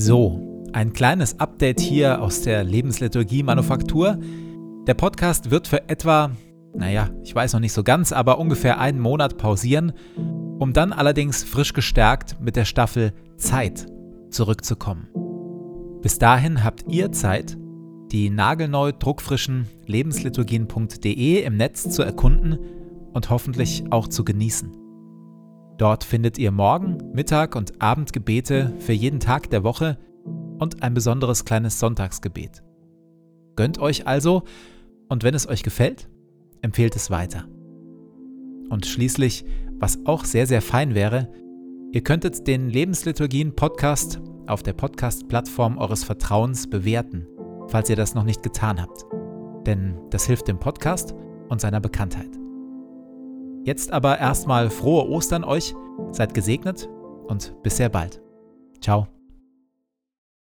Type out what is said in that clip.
So, ein kleines Update hier aus der Lebensliturgie Manufaktur. Der Podcast wird für etwa, naja, ich weiß noch nicht so ganz, aber ungefähr einen Monat pausieren, um dann allerdings frisch gestärkt mit der Staffel Zeit zurückzukommen. Bis dahin habt ihr Zeit, die nagelneu druckfrischen lebensliturgien.de im Netz zu erkunden und hoffentlich auch zu genießen. Dort findet ihr Morgen-, Mittag- und Abendgebete für jeden Tag der Woche und ein besonderes kleines Sonntagsgebet. Gönnt euch also und wenn es euch gefällt, empfehlt es weiter. Und schließlich, was auch sehr, sehr fein wäre, ihr könntet den Lebensliturgien-Podcast auf der Podcast-Plattform eures Vertrauens bewerten, falls ihr das noch nicht getan habt. Denn das hilft dem Podcast und seiner Bekanntheit. Jetzt aber erstmal frohe Ostern euch, seid gesegnet und bis sehr bald. Ciao.